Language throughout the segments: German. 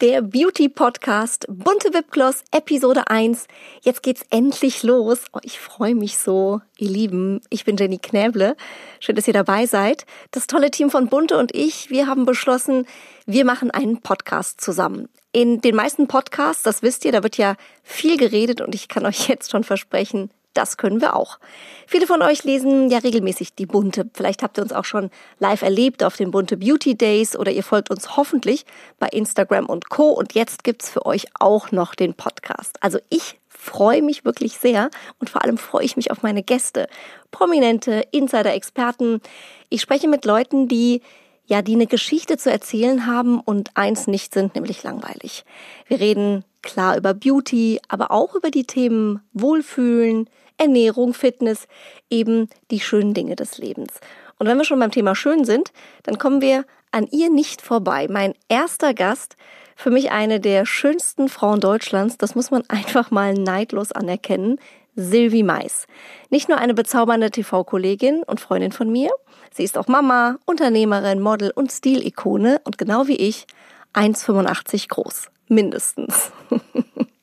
der Beauty Podcast Bunte Wipgloss Episode 1. Jetzt geht's endlich los. Oh, ich freue mich so, ihr Lieben. Ich bin Jenny Knäble. Schön, dass ihr dabei seid. Das tolle Team von Bunte und ich, wir haben beschlossen, wir machen einen Podcast zusammen. In den meisten Podcasts, das wisst ihr, da wird ja viel geredet und ich kann euch jetzt schon versprechen, das können wir auch. Viele von euch lesen ja regelmäßig die Bunte. Vielleicht habt ihr uns auch schon live erlebt auf den Bunte Beauty Days oder ihr folgt uns hoffentlich bei Instagram und Co. Und jetzt gibt's für euch auch noch den Podcast. Also ich freue mich wirklich sehr und vor allem freue ich mich auf meine Gäste. Prominente, Insider-Experten. Ich spreche mit Leuten, die ja, die eine Geschichte zu erzählen haben und eins nicht sind, nämlich langweilig. Wir reden klar über Beauty, aber auch über die Themen Wohlfühlen, Ernährung, Fitness, eben die schönen Dinge des Lebens. Und wenn wir schon beim Thema schön sind, dann kommen wir an ihr nicht vorbei. Mein erster Gast, für mich eine der schönsten Frauen Deutschlands, das muss man einfach mal neidlos anerkennen, Sylvie Mais. Nicht nur eine bezaubernde TV-Kollegin und Freundin von mir, sie ist auch Mama, Unternehmerin, Model und Stilikone und genau wie ich 1,85 groß. Mindestens.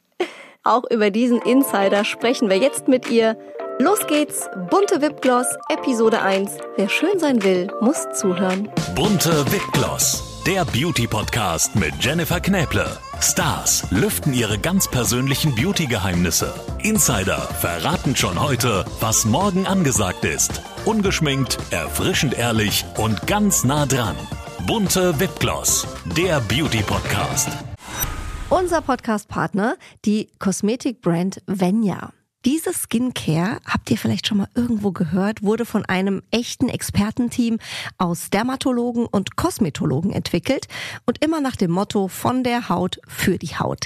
Auch über diesen Insider sprechen wir jetzt mit ihr. Los geht's, bunte Wipgloss, Episode 1. Wer schön sein will, muss zuhören. Bunte Wipgloss, der Beauty-Podcast mit Jennifer Knäble. Stars lüften ihre ganz persönlichen Beauty-Geheimnisse. Insider verraten schon heute, was morgen angesagt ist. Ungeschminkt, erfrischend ehrlich und ganz nah dran. Bunte Wipgloss, der Beauty-Podcast. Unser Podcast-Partner, die Kosmetikbrand Venya. Diese Skincare, habt ihr vielleicht schon mal irgendwo gehört, wurde von einem echten Expertenteam aus Dermatologen und Kosmetologen entwickelt und immer nach dem Motto von der Haut für die Haut.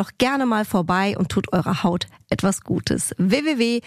doch gerne mal vorbei und tut eurer Haut etwas Gutes. www.venya.de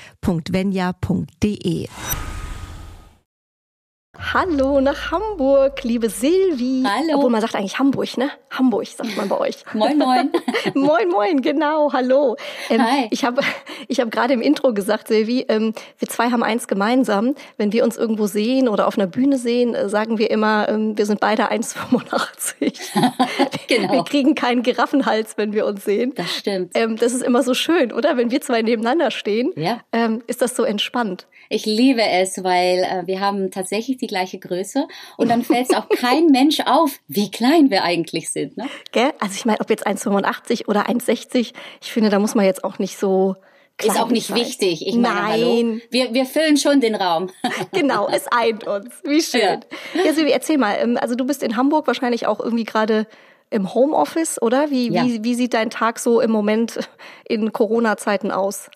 Hallo nach Hamburg, liebe Silvi. Hallo. Obwohl man sagt eigentlich Hamburg, ne? Hamburg sagt man bei euch. moin, moin. moin, moin, genau. Hallo. Ähm, Hi. Ich habe ich hab gerade im Intro gesagt, Silvi, ähm, wir zwei haben eins gemeinsam. Wenn wir uns irgendwo sehen oder auf einer Bühne sehen, äh, sagen wir immer, ähm, wir sind beide 1,85. genau. Wir kriegen keinen Giraffenhals, wenn wir uns sehen. Das stimmt. Ähm, das ist immer so schön, oder? Wenn wir zwei nebeneinander stehen, ja. ähm, ist das so entspannt. Ich liebe es, weil äh, wir haben tatsächlich die gleiche Größe und dann fällt es auch kein Mensch auf, wie klein wir eigentlich sind. Ne? Gell? Also ich meine, ob jetzt 1,85 oder 1,60, ich finde, da muss man jetzt auch nicht so ist auch nicht wichtig. Ich meine, Nein. hallo. Wir, wir füllen schon den Raum. genau, es eint uns. Wie schön. Ja, ja Silvi, erzähl mal. ähm, Also du bist in Hamburg wahrscheinlich auch irgendwie gerade im Homeoffice, oder? Wie, Ja. wie, wie sieht dein Tag so im Moment in Corona-Zeiten aus?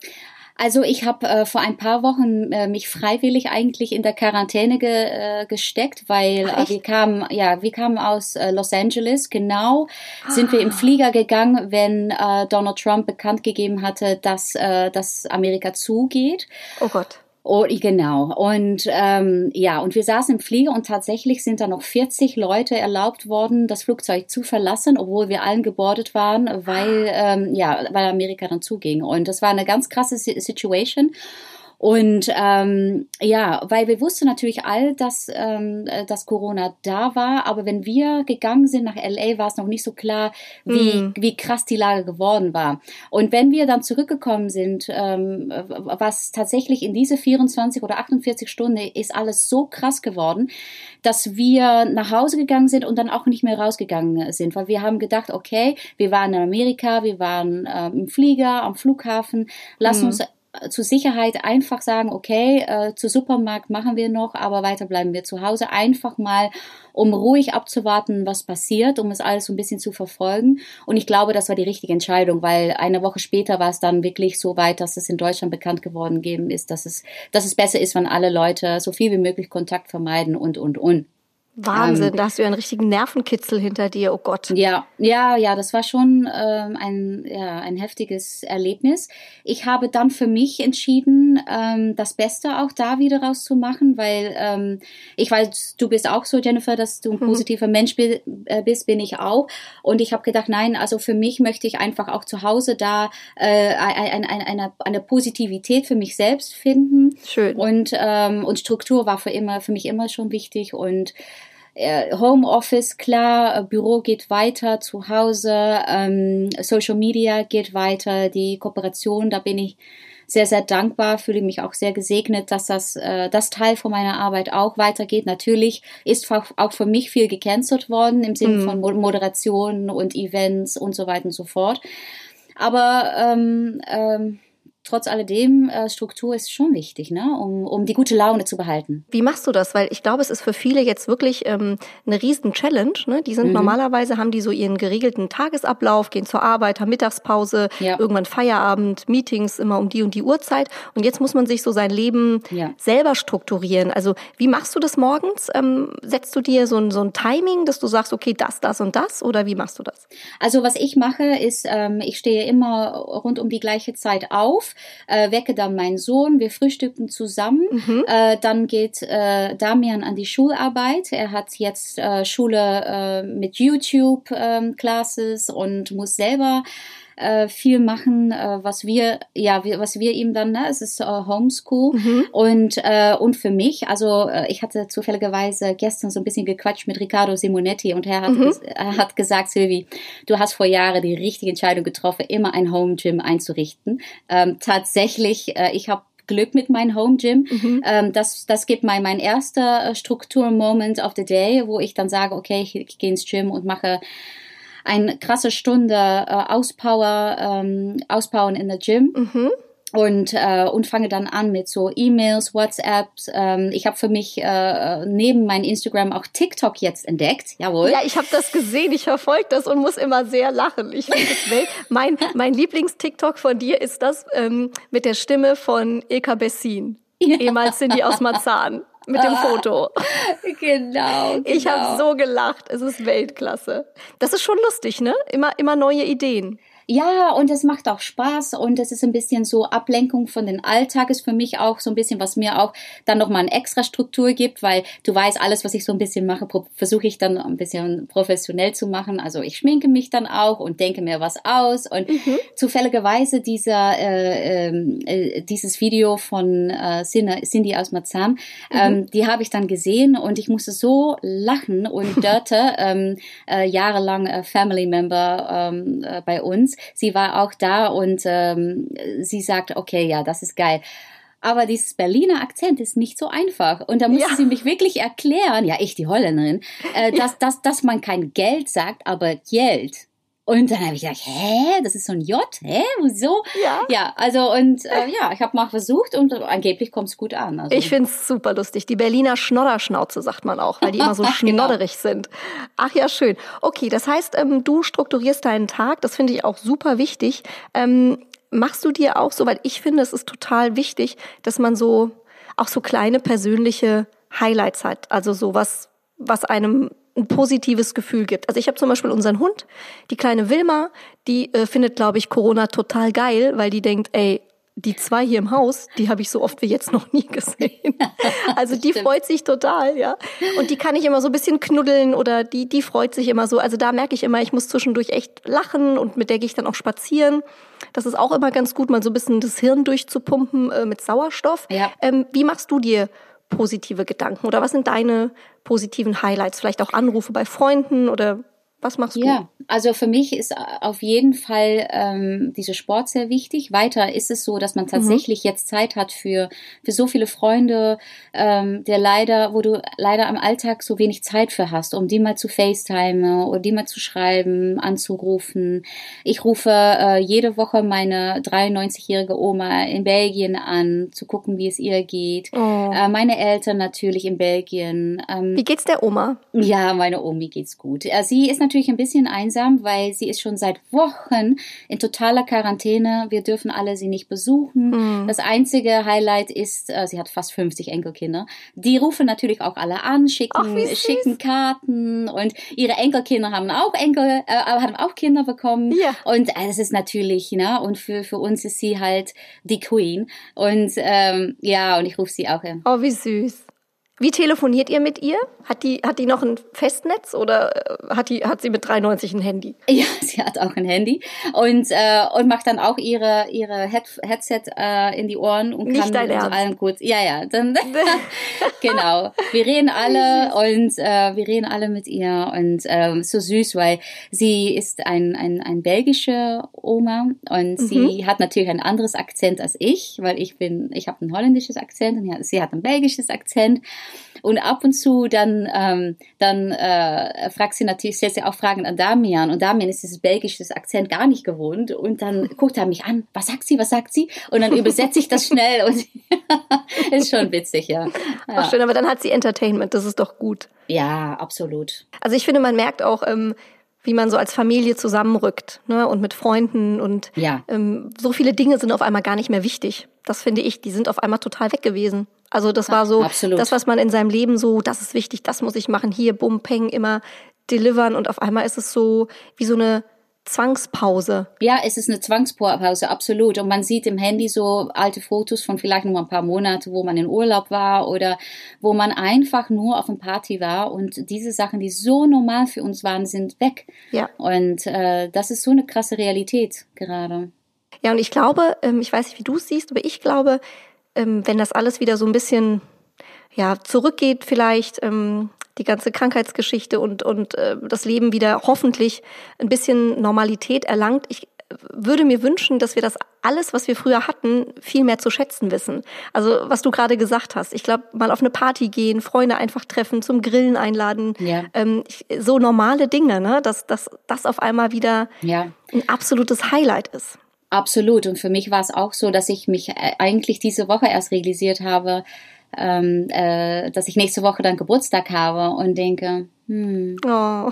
Also ich habe äh, vor ein paar Wochen äh, mich freiwillig eigentlich in der Quarantäne ge, äh, gesteckt, weil Ach, äh, wir kamen, ja, wir kamen aus äh, Los Angeles. Genau sind Ah. wir im Flieger gegangen, wenn äh, Donald Trump bekannt gegeben hatte, dass, äh, dass Amerika zugeht. Oh Gott. Oh, genau. Und ähm, ja, und wir saßen im Flieger und tatsächlich sind da noch 40 Leute erlaubt worden, das Flugzeug zu verlassen, obwohl wir allen gebordet waren, weil ähm, ja, weil Amerika dann zuging. Und das war eine ganz krasse Si- Situation. Und ähm, ja, weil wir wussten natürlich all, dass, ähm, äh, dass Corona da war, aber wenn wir gegangen sind nach LA, war es noch nicht so klar, wie, Mhm. wie krass die Lage geworden war. Und wenn wir dann zurückgekommen sind, ähm, was tatsächlich in diese 24 oder 48 Stunden ist alles so krass geworden, dass wir nach Hause gegangen sind und dann auch nicht mehr rausgegangen sind, weil wir haben gedacht, okay, wir waren in Amerika, wir waren ähm, im Flieger, am Flughafen, lass Mhm. uns zur Sicherheit einfach sagen, okay, äh, zu Supermarkt machen wir noch, aber weiter bleiben wir zu Hause. Einfach mal, um ruhig abzuwarten, was passiert, um es alles so ein bisschen zu verfolgen. Und ich glaube, das war die richtige Entscheidung, weil eine Woche später war es dann wirklich so weit, dass es in Deutschland bekannt geworden ist, dass es, dass es besser ist, wenn alle Leute so viel wie möglich Kontakt vermeiden und, und, und. Wahnsinn, ähm, da hast du ja einen richtigen Nervenkitzel hinter dir, oh Gott. Ja, ja, ja, das war schon ähm, ein, ja, ein heftiges Erlebnis. Ich habe dann für mich entschieden, ähm, das Beste auch da wieder rauszumachen, weil ähm, ich weiß, du bist auch so, Jennifer, dass du ein mhm. positiver mhm. Mensch äh, bist, bin ich auch. Und ich habe gedacht, nein, also für mich möchte ich einfach auch zu Hause da äh, eine, eine, eine, Positivität für mich selbst finden. Schön. Und, ähm, und Struktur war für immer, für mich immer schon wichtig und Homeoffice, klar, äh, Büro geht weiter, zu Hause, ähm, Social Media geht weiter, die Kooperation, da bin ich sehr, sehr dankbar, fühle mich auch sehr gesegnet, dass das, äh, das Teil von meiner Arbeit auch weitergeht. Natürlich ist auch für mich viel gecancelt worden im Sinne mhm. von Moderation und Events und so weiter und so fort. Aber ähm, ähm, trotz alledem, äh, Struktur ist schon wichtig, ne? um, um die gute Laune zu behalten. Wie machst du das? Weil ich glaube, es ist für viele jetzt wirklich ähm, eine riesen Challenge. Ne? Die sind mhm. normalerweise, haben die so ihren geregelten Tagesablauf, gehen zur Arbeit, haben Mittagspause, ja. irgendwann Feierabend, Meetings immer um die und die Uhrzeit. Und jetzt muss man sich so sein Leben ja. selber strukturieren. Also wie machst du das morgens? Ähm, setzt du dir so ein, so ein Timing, dass du sagst, okay, das, das und das? Oder wie machst du das? Also was ich mache, ist, ähm, ich stehe immer rund um die gleiche Zeit auf äh, wecke dann meinen Sohn, wir frühstücken zusammen. Mhm. Äh, dann geht äh, Damian an die Schularbeit. Er hat jetzt äh, Schule äh, mit YouTube ähm, Classes und muss selber äh, viel machen, äh, was wir, ja, wir, was wir ihm dann, ne, es ist äh, Homeschool mhm. und äh, und für mich, also äh, ich hatte zufälligerweise gestern so ein bisschen gequatscht mit Riccardo Simonetti und er hat, mhm. er hat gesagt, Silvi, du hast vor Jahren die richtige Entscheidung getroffen, immer ein Home Gym einzurichten. Ähm, tatsächlich, äh, ich habe Glück mit meinem Home Gym. Mhm. Ähm, das, das gibt mir mein erster Struktur-Moment of the day, wo ich dann sage, okay, ich, ich gehe ins Gym und mache eine krasse Stunde äh, Auspower, ähm, Ausbauen in der Gym. Mhm. Und, äh, und fange dann an mit so E-Mails, WhatsApps. Ähm, ich habe für mich äh, neben mein Instagram auch TikTok jetzt entdeckt. Jawohl. Ja, ich habe das gesehen, ich verfolge das und muss immer sehr lachen. Ich mein mein Lieblings-TikTok von dir ist das ähm, mit der Stimme von Ilka Bessin. Ja. Ehemals sind die aus Marzahn mit dem Foto. genau, genau. Ich habe so gelacht. Es ist Weltklasse. Das ist schon lustig, ne? Immer, immer neue Ideen. Ja, und es macht auch Spaß und es ist ein bisschen so Ablenkung von den Alltag ist für mich auch so ein bisschen, was mir auch dann nochmal eine extra Struktur gibt, weil du weißt, alles, was ich so ein bisschen mache, versuche ich dann ein bisschen professionell zu machen. Also ich schminke mich dann auch und denke mir was aus und mhm. zufälligerweise dieser, äh, ähm, äh, dieses Video von äh, Cindy aus Marzahn, mhm. ähm, die habe ich dann gesehen und ich musste so lachen und Dörte, ähm, äh, jahrelang äh, Family Member ähm, äh, bei uns, Sie war auch da und ähm, sie sagt, okay, ja, das ist geil. Aber dieses Berliner Akzent ist nicht so einfach. Und da musste ja. sie mich wirklich erklären, ja, ich, die Holländerin, äh, dass, ja. dass, dass man kein Geld sagt, aber Geld. Und dann habe ich gedacht, hä, das ist so ein J, hä, wieso? Ja. Ja, also und äh, ja, ich habe mal versucht und angeblich kommt es gut an. Also. Ich finde es super lustig. Die Berliner Schnodderschnauze sagt man auch, weil die immer so genau. schnodderig genau. sind. Ach ja, schön. Okay, das heißt, ähm, du strukturierst deinen Tag, das finde ich auch super wichtig. Ähm, machst du dir auch so, weil ich finde, es ist total wichtig, dass man so auch so kleine persönliche Highlights hat. Also sowas, was einem ein positives Gefühl gibt. Also ich habe zum Beispiel unseren Hund, die kleine Wilma, die äh, findet, glaube ich, Corona total geil, weil die denkt, ey, die zwei hier im Haus, die habe ich so oft wie jetzt noch nie gesehen. Also die freut sich total, ja. Und die kann ich immer so ein bisschen knuddeln oder die, die freut sich immer so. Also da merke ich immer, ich muss zwischendurch echt lachen und mit der gehe ich dann auch spazieren. Das ist auch immer ganz gut, mal so ein bisschen das Hirn durchzupumpen äh, mit Sauerstoff. Ja. Ähm, wie machst du dir positive Gedanken oder was sind deine positiven Highlights? Vielleicht auch Anrufe bei Freunden oder was machst du? Ja, also für mich ist auf jeden Fall ähm, dieser Sport sehr wichtig. Weiter ist es so, dass man mhm. tatsächlich mhm. jetzt Zeit hat für für so viele Freunde, ähm, der leider, wo du leider am Alltag so wenig Zeit für hast, um die mal zu FaceTime oder die mal zu schreiben, anzurufen. Ich rufe äh, jede Woche meine 93-jährige Oma in Belgien an, zu gucken, wie es ihr geht. Oh. Äh, meine Eltern natürlich in Belgien. Ähm, wie geht's der Oma? Ja, meine Omi geht's gut. Äh, sie ist natürlich ein bisschen einsam, weil sie ist schon seit Wochen in totaler Quarantäne. Wir dürfen alle sie nicht besuchen. Mhm. Das einzige Highlight ist, äh, sie hat fast 50 Enkelkinder. Die rufen natürlich auch alle an, schicken, Ach, schicken Karten und ihre Enkelkinder haben auch Enkel, äh, haben auch Kinder bekommen. Ja. Und äh, das ist natürlich, ne? Und für, für uns ist sie halt die Queen. Und ähm, ja, und ich rufe sie auch an. Oh, wie süß. Wie telefoniert ihr mit ihr? Hat die, hat die noch ein Festnetz oder äh, hat, die, hat sie mit 93 ein Handy? Ja, sie hat auch ein Handy und, äh, und macht dann auch ihre, ihre Head Headset äh, in die Ohren und Nicht kann mit allen gut. Ja, ja, dann, genau. Wir reden alle und äh, wir reden alle mit ihr und ähm, so süß, weil sie ist ein, ein, ein belgische Oma und mhm. sie hat natürlich ein anderes Akzent als ich, weil ich bin, ich habe ein holländisches Akzent und sie hat ein belgisches Akzent. Und ab und zu dann, ähm, dann äh, fragt sie natürlich, stellt sie auch Fragen an Damian. Und Damian ist dieses belgische Akzent gar nicht gewohnt. Und dann guckt er mich an, was sagt sie, was sagt sie? Und dann übersetze ich das schnell. Und ist schon witzig, ja. ja. Ach schön, aber dann hat sie Entertainment, das ist doch gut. Ja, absolut. Also ich finde, man merkt auch, ähm, wie man so als Familie zusammenrückt ne? und mit Freunden und ja. ähm, so viele Dinge sind auf einmal gar nicht mehr wichtig. Das finde ich, die sind auf einmal total weg gewesen. Also das war so Absolut. das, was man in seinem Leben so, das ist wichtig, das muss ich machen, hier, bum, peng, immer delivern und auf einmal ist es so wie so eine Zwangspause. Ja, es ist eine Zwangspause, absolut. Und man sieht im Handy so alte Fotos von vielleicht nur ein paar Monate, wo man in Urlaub war oder wo man einfach nur auf einer Party war. Und diese Sachen, die so normal für uns waren, sind weg. Ja. Und äh, das ist so eine krasse Realität gerade. Ja, und ich glaube, ähm, ich weiß nicht, wie du es siehst, aber ich glaube, ähm, wenn das alles wieder so ein bisschen ja, zurückgeht vielleicht, ähm, die ganze Krankheitsgeschichte und, und äh, das Leben wieder hoffentlich ein bisschen Normalität erlangt. Ich würde mir wünschen, dass wir das alles, was wir früher hatten, viel mehr zu schätzen wissen. Also was du gerade gesagt hast. Ich glaube, mal auf eine Party gehen, Freunde einfach treffen, zum Grillen einladen. Ja. Ähm, so normale Dinge, ne? dass, dass das auf einmal wieder ja. ein absolutes Highlight ist. Absolut. Und für mich war es auch so, dass ich mich äh, eigentlich diese Woche erst realisiert habe, ähm, äh, dass ich nächste Woche dann Geburtstag habe und denke, hm. Oh.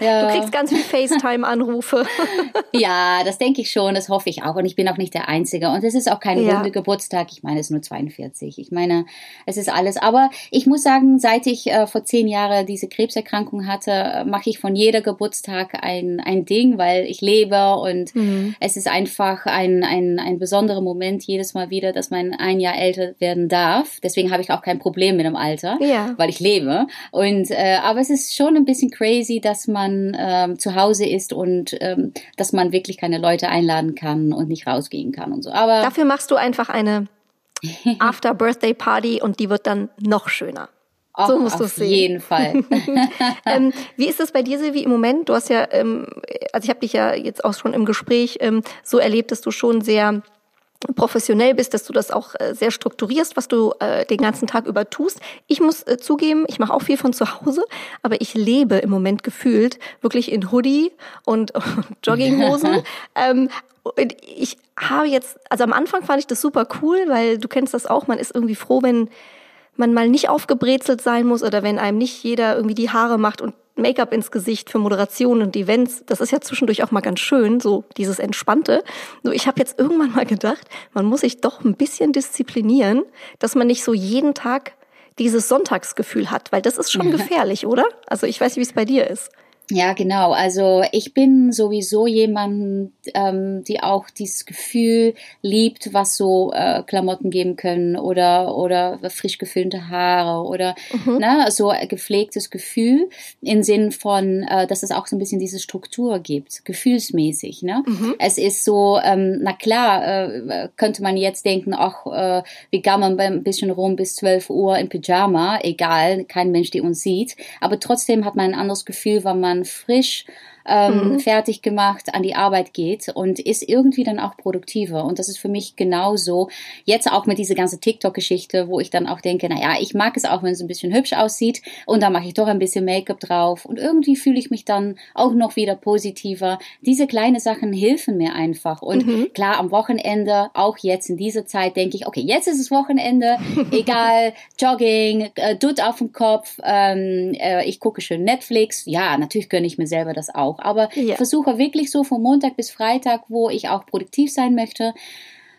Ja. Du kriegst ganz viel FaceTime-Anrufe. ja, das denke ich schon, das hoffe ich auch. Und ich bin auch nicht der Einzige. Und es ist auch kein ja. runde Geburtstag. Ich meine, es ist nur 42. Ich meine, es ist alles. Aber ich muss sagen, seit ich äh, vor zehn Jahren diese Krebserkrankung hatte, mache ich von jeder Geburtstag ein, ein Ding, weil ich lebe und mhm. es ist einfach ein, ein, ein besonderer Moment jedes Mal wieder, dass man ein Jahr älter werden darf. Deswegen habe ich auch kein Problem mit dem Alter, ja. weil ich lebe. Und äh, aber es ist schon ein bisschen crazy, dass man ähm, zu Hause ist und ähm, dass man wirklich keine Leute einladen kann und nicht rausgehen kann und so. Aber dafür machst du einfach eine After Birthday Party und die wird dann noch schöner. Och, so musst du es sehen. Auf jeden Fall. ähm, wie ist es bei dir, Silvi, im Moment? Du hast ja, ähm, also ich habe dich ja jetzt auch schon im Gespräch ähm, so erlebt, dass du schon sehr professionell bist, dass du das auch äh, sehr strukturierst, was du äh, den ganzen Tag über tust. Ich muss äh, zugeben, ich mache auch viel von zu Hause, aber ich lebe im Moment gefühlt wirklich in Hoodie und, und Jogginghosen. ähm, und ich habe jetzt, also am Anfang fand ich das super cool, weil du kennst das auch, man ist irgendwie froh, wenn man mal nicht aufgebrezelt sein muss oder wenn einem nicht jeder irgendwie die Haare macht und Make-up ins Gesicht für Moderationen und Events. Das ist ja zwischendurch auch mal ganz schön, so dieses Entspannte. Nur ich habe jetzt irgendwann mal gedacht, man muss sich doch ein bisschen disziplinieren, dass man nicht so jeden Tag dieses Sonntagsgefühl hat, weil das ist schon gefährlich, oder? Also ich weiß nicht, wie es bei dir ist. Ja, genau. Also ich bin sowieso jemand, ähm, die auch dieses Gefühl liebt, was so äh, Klamotten geben können oder oder frisch geföhnte Haare oder mhm. ne, so gepflegtes Gefühl im Sinn von, äh, dass es auch so ein bisschen diese Struktur gibt, gefühlsmäßig. Ne? Mhm. Es ist so, ähm, na klar, äh, könnte man jetzt denken, ach, äh, wir gammeln ein bisschen rum bis 12 Uhr im Pyjama, egal, kein Mensch, der uns sieht. Aber trotzdem hat man ein anderes Gefühl, weil man man frisch ähm, mhm. fertig gemacht, an die Arbeit geht und ist irgendwie dann auch produktiver. Und das ist für mich genauso. Jetzt auch mit dieser ganzen TikTok-Geschichte, wo ich dann auch denke, na ja, ich mag es auch, wenn es ein bisschen hübsch aussieht und dann mache ich doch ein bisschen Make-up drauf und irgendwie fühle ich mich dann auch noch wieder positiver. Diese kleinen Sachen helfen mir einfach. Und mhm. klar, am Wochenende, auch jetzt in dieser Zeit, denke ich, okay, jetzt ist es Wochenende, egal, Jogging, äh, Dutt auf dem Kopf, ähm, äh, ich gucke schön Netflix. Ja, natürlich gönne ich mir selber das auch. Aber ja. ich versuche wirklich so von Montag bis Freitag, wo ich auch produktiv sein möchte,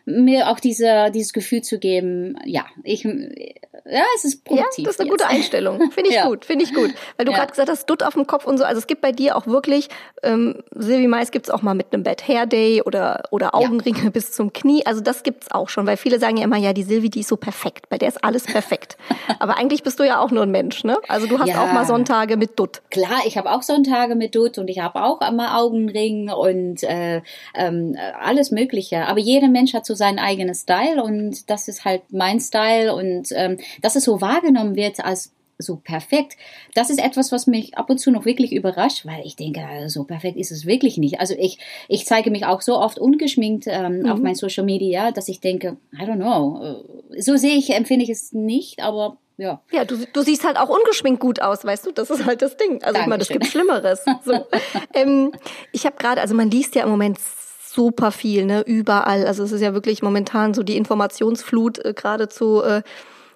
mir auch diese, dieses Gefühl zu geben, ja, ich, ja, es ist produktiv. Ja, das ist eine jetzt. gute Einstellung. Finde ich ja. gut, finde ich gut. Weil du ja. gerade gesagt hast, Dutt auf dem Kopf und so. Also es gibt bei dir auch wirklich, ähm, Silvi Mais gibt's auch mal mit einem Bad Hair Day oder, oder Augenringe ja. bis zum Knie. Also das gibt's auch schon, weil viele sagen ja immer, ja, die Silvi, die ist so perfekt. Bei der ist alles perfekt. Aber eigentlich bist du ja auch nur ein Mensch, ne? Also du hast auch mal Sonntage mit Dutt. Klar, ich habe auch Sonntage mit Dutt und ich habe auch mal Augenring und äh, ähm, alles Mögliche. Aber jeder Mensch hat so seinen eigenen Style und das ist halt mein Style und ähm, dass es so wahrgenommen wird als so perfekt. Das ist etwas, was mich ab und zu noch wirklich überrascht, weil ich denke, so perfekt ist es wirklich nicht. Also ich, ich zeige mich auch so oft ungeschminkt ähm, mhm. auf mein Social Media, dass ich denke, I don't know. Äh, so sehe ich, empfinde ich es nicht, aber ja. Ja, du, du siehst halt auch ungeschminkt gut aus, weißt du? Das ist halt das Ding. Also Dankeschön. ich meine, das gibt Schlimmeres. So. ähm, ich habe gerade, also man liest ja im Moment super viel, ne, überall. Also es ist ja wirklich momentan so die Informationsflut äh, gerade zu äh,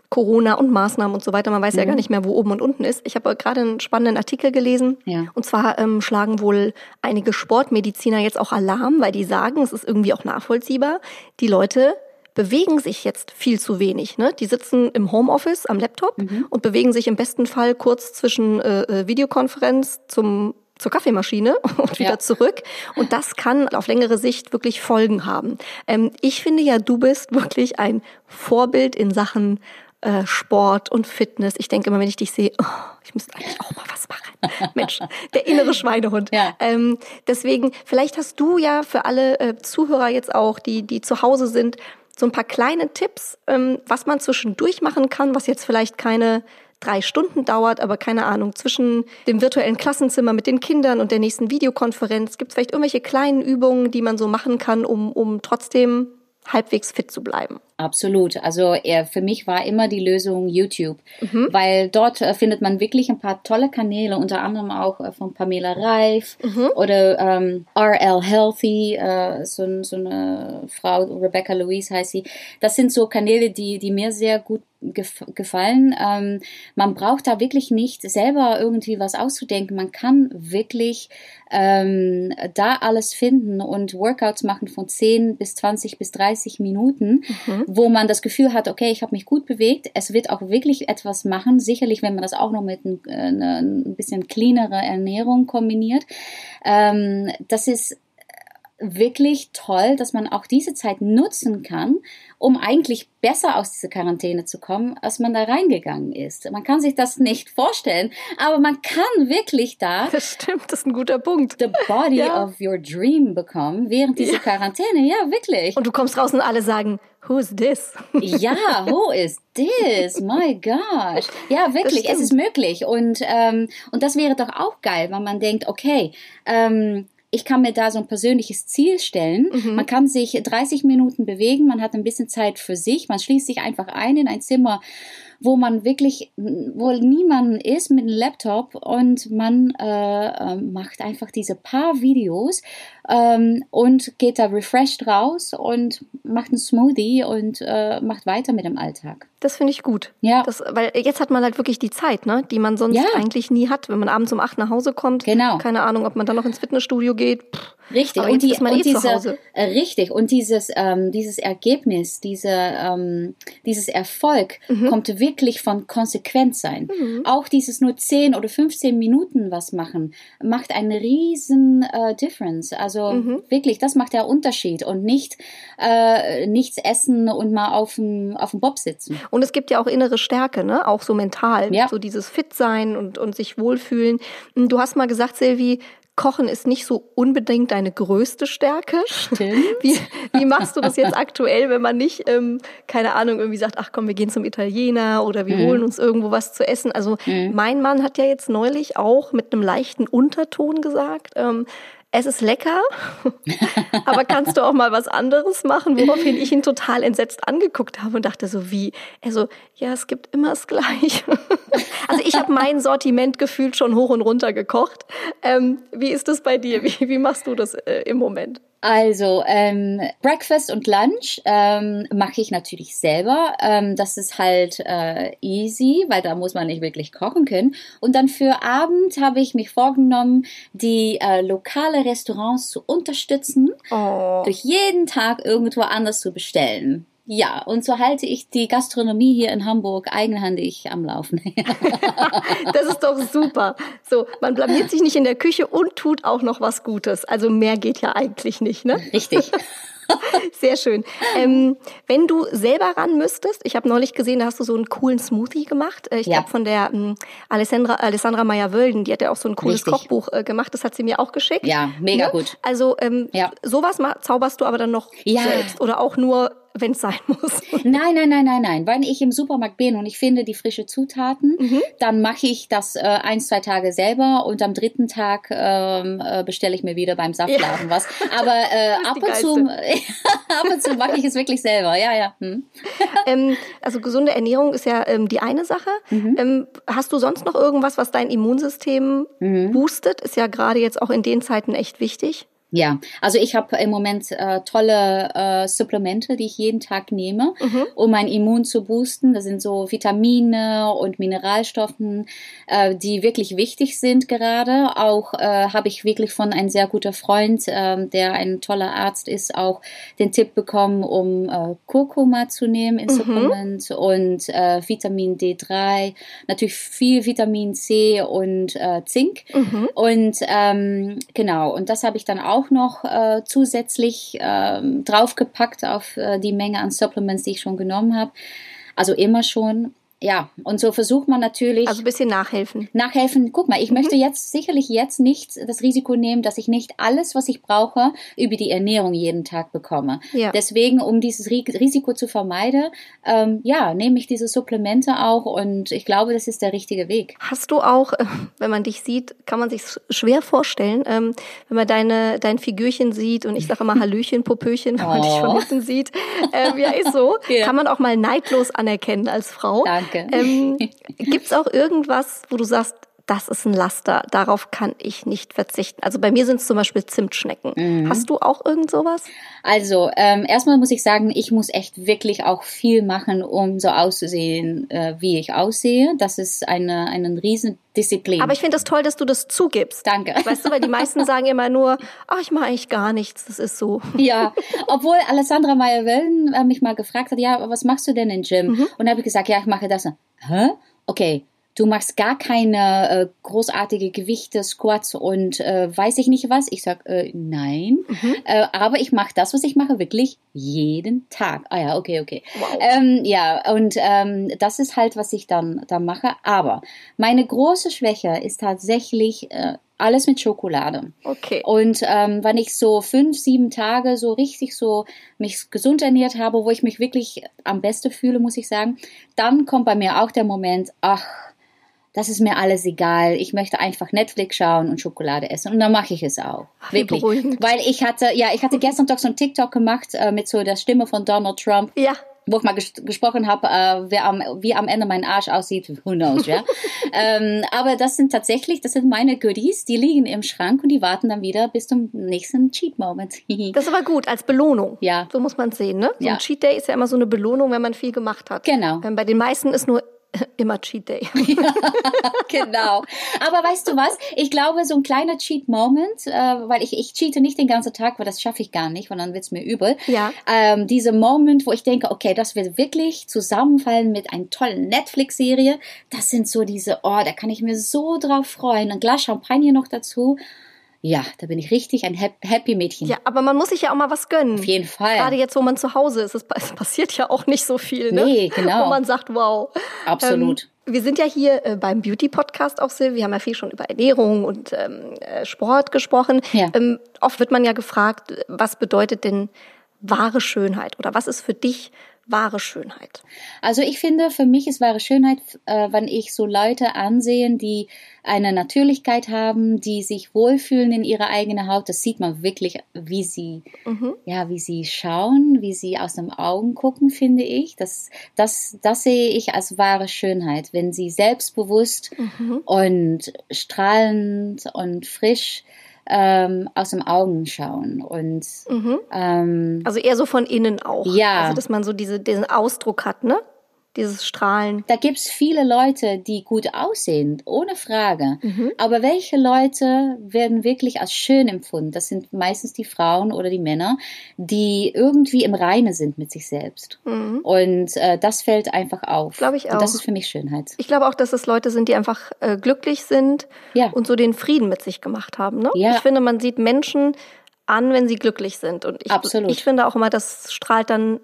Corona und Maßnahmen und so weiter. Man weiß mhm. ja gar nicht mehr, wo oben und unten ist. Ich habe gerade einen spannenden Artikel gelesen. Ja. Und zwar ähm, schlagen wohl einige Sportmediziner jetzt auch Alarm, weil die sagen, es ist irgendwie auch nachvollziehbar, die Leute bewegen sich jetzt viel zu wenig. Ne? Die sitzen im Homeoffice am Laptop mhm. und bewegen sich im besten Fall kurz zwischen äh, äh Videokonferenz zum zur Kaffeemaschine und wieder ja. zurück. Und das kann auf längere Sicht wirklich Folgen haben. Ähm, ich finde ja, du bist wirklich ein Vorbild in Sachen äh, Sport und Fitness. Ich denke immer, wenn ich dich sehe, oh, ich müsste eigentlich auch mal was machen. Mensch, der innere Schweinehund. Ja. Ähm, deswegen, vielleicht hast du ja für alle äh, Zuhörer jetzt auch, die, die zu Hause sind, so ein paar kleine Tipps, ähm, was man zwischendurch machen kann, was jetzt vielleicht keine drei Stunden dauert, aber keine Ahnung, zwischen dem virtuellen Klassenzimmer mit den Kindern und der nächsten Videokonferenz gibt es vielleicht irgendwelche kleinen Übungen, die man so machen kann, um, um trotzdem halbwegs fit zu bleiben. Absolut. Also er, für mich war immer die Lösung YouTube, mhm. weil dort äh, findet man wirklich ein paar tolle Kanäle, unter anderem auch äh, von Pamela Reif mhm. oder ähm, RL Healthy, äh, so, so eine Frau, Rebecca Louise heißt sie. Das sind so Kanäle, die, die mir sehr gut gefallen. Ähm, man braucht da wirklich nicht selber irgendwie was auszudenken. Man kann wirklich ähm, da alles finden und Workouts machen von 10 bis 20 bis 30 Minuten, mhm. Wo man das Gefühl hat, okay, ich habe mich gut bewegt. Es wird auch wirklich etwas machen. Sicherlich, wenn man das auch noch mit ein, äh, ein bisschen cleanere Ernährung kombiniert. Ähm, das ist wirklich toll, dass man auch diese Zeit nutzen kann, um eigentlich besser aus dieser Quarantäne zu kommen, als man da reingegangen ist. Man kann sich das nicht vorstellen, aber man kann wirklich da. Das stimmt, das ist ein guter Punkt. The body ja. of your dream bekommen während dieser ja. Quarantäne. Ja, wirklich. Und du kommst raus und alle sagen, Who is this? ja, who is this? My gosh. Ja, wirklich, es ist möglich. Und, ähm, und das wäre doch auch geil, wenn man denkt, okay, ähm, ich kann mir da so ein persönliches Ziel stellen. Mhm. Man kann sich 30 Minuten bewegen, man hat ein bisschen Zeit für sich, man schließt sich einfach ein in ein Zimmer wo man wirklich, wo niemand ist mit einem Laptop und man äh, äh, macht einfach diese paar Videos ähm, und geht da refreshed raus und macht einen Smoothie und äh, macht weiter mit dem Alltag. Das finde ich gut. Ja. Das, weil jetzt hat man halt wirklich die Zeit, ne, die man sonst ja. eigentlich nie hat, wenn man abends um acht nach Hause kommt. Genau. Keine Ahnung, ob man dann noch ins Fitnessstudio geht. Pff. Richtig. und, die, und eh diese, äh, richtig. Und dieses, ähm, dieses Ergebnis, diese, ähm, dieses Erfolg mhm. kommt wirklich von Konsequenz sein. Mhm. Auch dieses nur 10 oder 15 Minuten was machen, macht einen riesen äh, Difference. Also mhm. wirklich, das macht der Unterschied und nicht äh, nichts essen und mal auf dem, auf dem Bob sitzen. Und es gibt ja auch innere Stärke, ne? Auch so mental. Ja. So dieses Fit sein und, und sich wohlfühlen. Du hast mal gesagt, Silvi, Kochen ist nicht so unbedingt deine größte Stärke. Stimmt. Wie, wie machst du das jetzt aktuell, wenn man nicht, ähm, keine Ahnung, irgendwie sagt, ach komm, wir gehen zum Italiener oder wir holen uns irgendwo was zu essen. Also mein Mann hat ja jetzt neulich auch mit einem leichten Unterton gesagt, ähm, es ist lecker, aber kannst du auch mal was anderes machen? Woraufhin ich ihn total entsetzt angeguckt habe und dachte so, wie? Also, ja, es gibt immer das Gleiche. Also ich habe mein Sortiment gefühlt schon hoch und runter gekocht. Ähm, wie ist das bei dir? Wie, wie machst du das äh, im Moment? Also ähm, Breakfast und Lunch ähm, mache ich natürlich selber. Ähm, das ist halt äh, easy, weil da muss man nicht wirklich kochen können. Und dann für Abend habe ich mich vorgenommen, die äh, lokale Restaurants zu unterstützen, Oh. durch jeden Tag irgendwo anders zu bestellen. Ja, und so halte ich die Gastronomie hier in Hamburg eigenhändig am Laufen. Das ist doch super. So, man blamiert sich nicht in der Küche und tut auch noch was Gutes. Also mehr geht ja eigentlich nicht, ne? Richtig. Sehr schön. Ähm, wenn du selber ran müsstest, ich habe neulich gesehen, da hast du so einen coolen Smoothie gemacht. Äh, Ich Ja. glaube von der ähm, Alessandra, Alessandra Meyer-Wölden, die hat ja auch so ein cooles Richtig. Kochbuch äh, gemacht. Das hat sie mir auch geschickt. Ja, mega Ne? gut. Also ähm, Ja. sowas ma- zauberst du aber dann noch Ja. selbst oder auch nur, wenn es sein muss. Nein, nein, nein, nein, nein. Wenn ich im Supermarkt bin und ich finde die frische Zutaten, dann mache ich das äh, ein, zwei Tage selber und am dritten Tag ähm, äh, bestelle ich mir wieder beim Saftladen was. Aber äh, ab, und zu, ab und zu mache ich es wirklich selber. Ja, ja. Hm. ähm, also gesunde Ernährung ist ja ähm, die eine Sache. Mhm. Ähm, hast du sonst noch irgendwas, was dein Immunsystem Mhm. boostet? Ist ja gerade jetzt auch in den Zeiten echt wichtig. Ja, also ich habe im Moment äh, tolle äh, Supplemente, die ich jeden Tag nehme, um mein Immun zu boosten. Das sind so Vitamine und Mineralstoffen, äh, die wirklich wichtig sind gerade. Auch äh, habe ich wirklich von einem sehr guter Freund, ähm, der ein toller Arzt ist, auch den Tipp bekommen, um äh, Kurkuma zu nehmen in Supplement und äh, Vitamin D3, natürlich viel Vitamin C und äh, Zink. Und ähm, genau, und das habe ich dann auch noch äh, zusätzlich ähm, draufgepackt auf äh, die Menge an Supplements, die ich schon genommen habe. Also immer schon. Ja, und so versucht man natürlich Also ein bisschen nachhelfen. nachhelfen. Guck mal, ich Mhm. möchte jetzt sicherlich jetzt nicht das Risiko nehmen, dass ich nicht alles, was ich brauche, über die Ernährung jeden Tag bekomme. Ja. Deswegen, um dieses Ri- Risiko zu vermeiden, ähm, ja, nehme ich diese Supplemente auch und ich glaube, das ist der richtige Weg. Hast du auch, äh, wenn man dich sieht, kann man sich schwer vorstellen, ähm, wenn man deine, dein Figürchen sieht und ich sage immer Hallöchen, Popöchen, wenn man dich von Oh. hinten sieht. Ähm, ja, ist so. Ja. Kann man auch mal neidlos anerkennen als Frau. Danke. Ähm, Gibt es auch irgendwas, wo du sagst, das ist ein Laster, darauf kann ich nicht verzichten. Also bei mir sind es zum Beispiel Zimtschnecken. Mhm. Hast du auch irgend sowas? Also, ähm, erstmal muss ich sagen, ich muss echt wirklich auch viel machen, um so auszusehen, äh, wie ich aussehe. Das ist eine, eine Riesendisziplin. Aber ich finde es das toll, dass du das zugibst. Danke. Weißt du, weil die meisten sagen immer nur, ach, ich mache eigentlich gar nichts, das ist so. Ja, obwohl Alessandra Meyer-Wellen äh, mich mal gefragt hat, ja, was machst du denn im Gym? Mhm. Und da habe ich gesagt, ja, ich mache das. Hä? Okay. Du machst gar keine äh, großartige Gewichte, Squats und äh, weiß ich nicht was. Ich sag, äh, nein. Mhm. Äh, aber ich mache das, was ich mache, wirklich jeden Tag. Ah ja, okay, okay. Wow. Ähm, ja, und ähm, das ist halt, was ich dann, dann mache. Aber meine große Schwäche ist tatsächlich äh, alles mit Schokolade. Okay. Und ähm, wenn ich so fünf, sieben Tage so richtig so mich gesund ernährt habe, wo ich mich wirklich am besten fühle, muss ich sagen, dann kommt bei mir auch der Moment, ach, das ist mir alles egal. Ich möchte einfach Netflix schauen und Schokolade essen. Und dann mache ich es auch. Ach, wirklich. Weil ich hatte, ja, ich hatte gestern doch so ein TikTok gemacht äh, mit so der Stimme von Donald Trump Ja. wo ich mal ges gesprochen habe, äh, wer am, wie am Ende mein Arsch aussieht, who knows, ja. ähm, aber das sind tatsächlich, das sind meine Goodies, die liegen im Schrank und die warten dann wieder bis zum nächsten Cheat Moment. Das ist aber gut, als Belohnung. Ja. So muss man es sehen, ne? So Ja. ein Cheat Day ist ja immer so eine Belohnung, wenn man viel gemacht hat. Genau. Ähm, Bei den meisten ist nur immer Cheat Day. genau. Aber weißt du was? Ich glaube, so ein kleiner Cheat Moment, äh, weil ich, ich cheate nicht den ganzen Tag, weil das schaffe ich gar nicht, weil dann wird's mir übel. Ja. Ähm, diese Moment, wo ich denke, okay, das wird wirklich zusammenfallen mit einer tollen Netflix-Serie. Das sind so diese, oh, da kann ich mir so drauf freuen. Ein Glas Champagner noch dazu. Ja, da bin ich richtig ein hap- happy Mädchen. Ja, aber man muss sich ja auch mal was gönnen. Auf jeden Fall. Gerade jetzt, wo man zu Hause ist, es passiert ja auch nicht so viel, ne? Nee, genau. Wo man sagt, wow. Absolut. Ähm, Wir sind ja hier äh, beim Beauty-Podcast auch, Sil. Wir haben ja viel schon über Ernährung und ähm, äh, Sport gesprochen. Ja. Ähm, oft wird man ja gefragt, was bedeutet denn wahre Schönheit oder was ist für dich wahre Schönheit? Also ich finde, für mich ist wahre Schönheit, äh, wenn ich so Leute ansehen, die eine Natürlichkeit haben, die sich wohlfühlen in ihrer eigenen Haut. Das sieht man wirklich, wie sie, ja, wie sie schauen, wie sie aus den Augen gucken, finde ich. Das, das, das sehe ich als wahre Schönheit, wenn sie selbstbewusst und strahlend und frisch ähm, aus den Augen schauen und ähm, Also eher so von innen auch. Ja. Also dass man so diese, diesen Ausdruck hat, ne? Dieses Strahlen. Da gibt's viele Leute, die gut aussehen, ohne Frage. Aber welche Leute werden wirklich als schön empfunden? Das sind meistens die Frauen oder die Männer, die irgendwie im Reine sind mit sich selbst. Und äh, das fällt einfach auf. Glaub ich Und das auch. ist für mich Schönheit. Ich glaube auch, dass es Leute sind, die einfach äh, glücklich sind Ja. und so den Frieden mit sich gemacht haben. Ne? Ja. Ich finde, man sieht Menschen an, wenn sie glücklich sind. Und ich, Absolut. ich finde auch immer, das strahlt dann